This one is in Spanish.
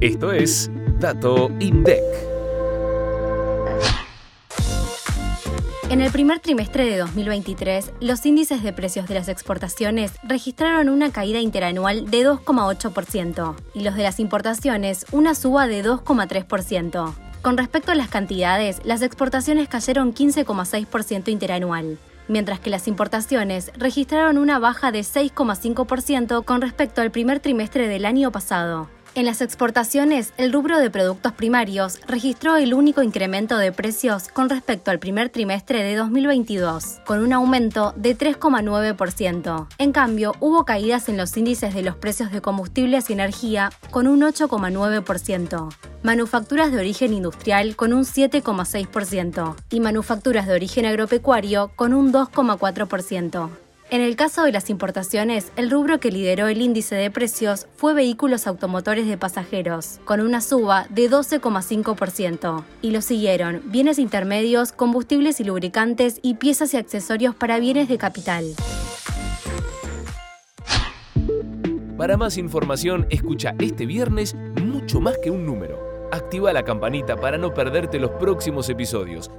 Esto es Dato INDEC. En el primer trimestre de 2023, los índices de precios de las exportaciones registraron una caída interanual de 2,8% y los de las importaciones una suba de 2,3%. Con respecto a las cantidades, las exportaciones cayeron 15,6% interanual, mientras que las importaciones registraron una baja de 6,5% con respecto al primer trimestre del año pasado. En las exportaciones, el rubro de productos primarios registró el único incremento de precios con respecto al primer trimestre de 2022, con un aumento de 3,9%. En cambio, hubo caídas en los índices de los precios de combustibles y energía con un 8,9%, manufacturas de origen industrial con un 7,6% y manufacturas de origen agropecuario con un 2,4%. En el caso de las importaciones, el rubro que lideró el índice de precios fue vehículos automotores de pasajeros, con una suba de 12,5%, y lo siguieron bienes intermedios, combustibles y lubricantes y piezas y accesorios para bienes de capital. Para más información, escucha este viernes mucho más que un número. Activa la campanita para no perderte los próximos episodios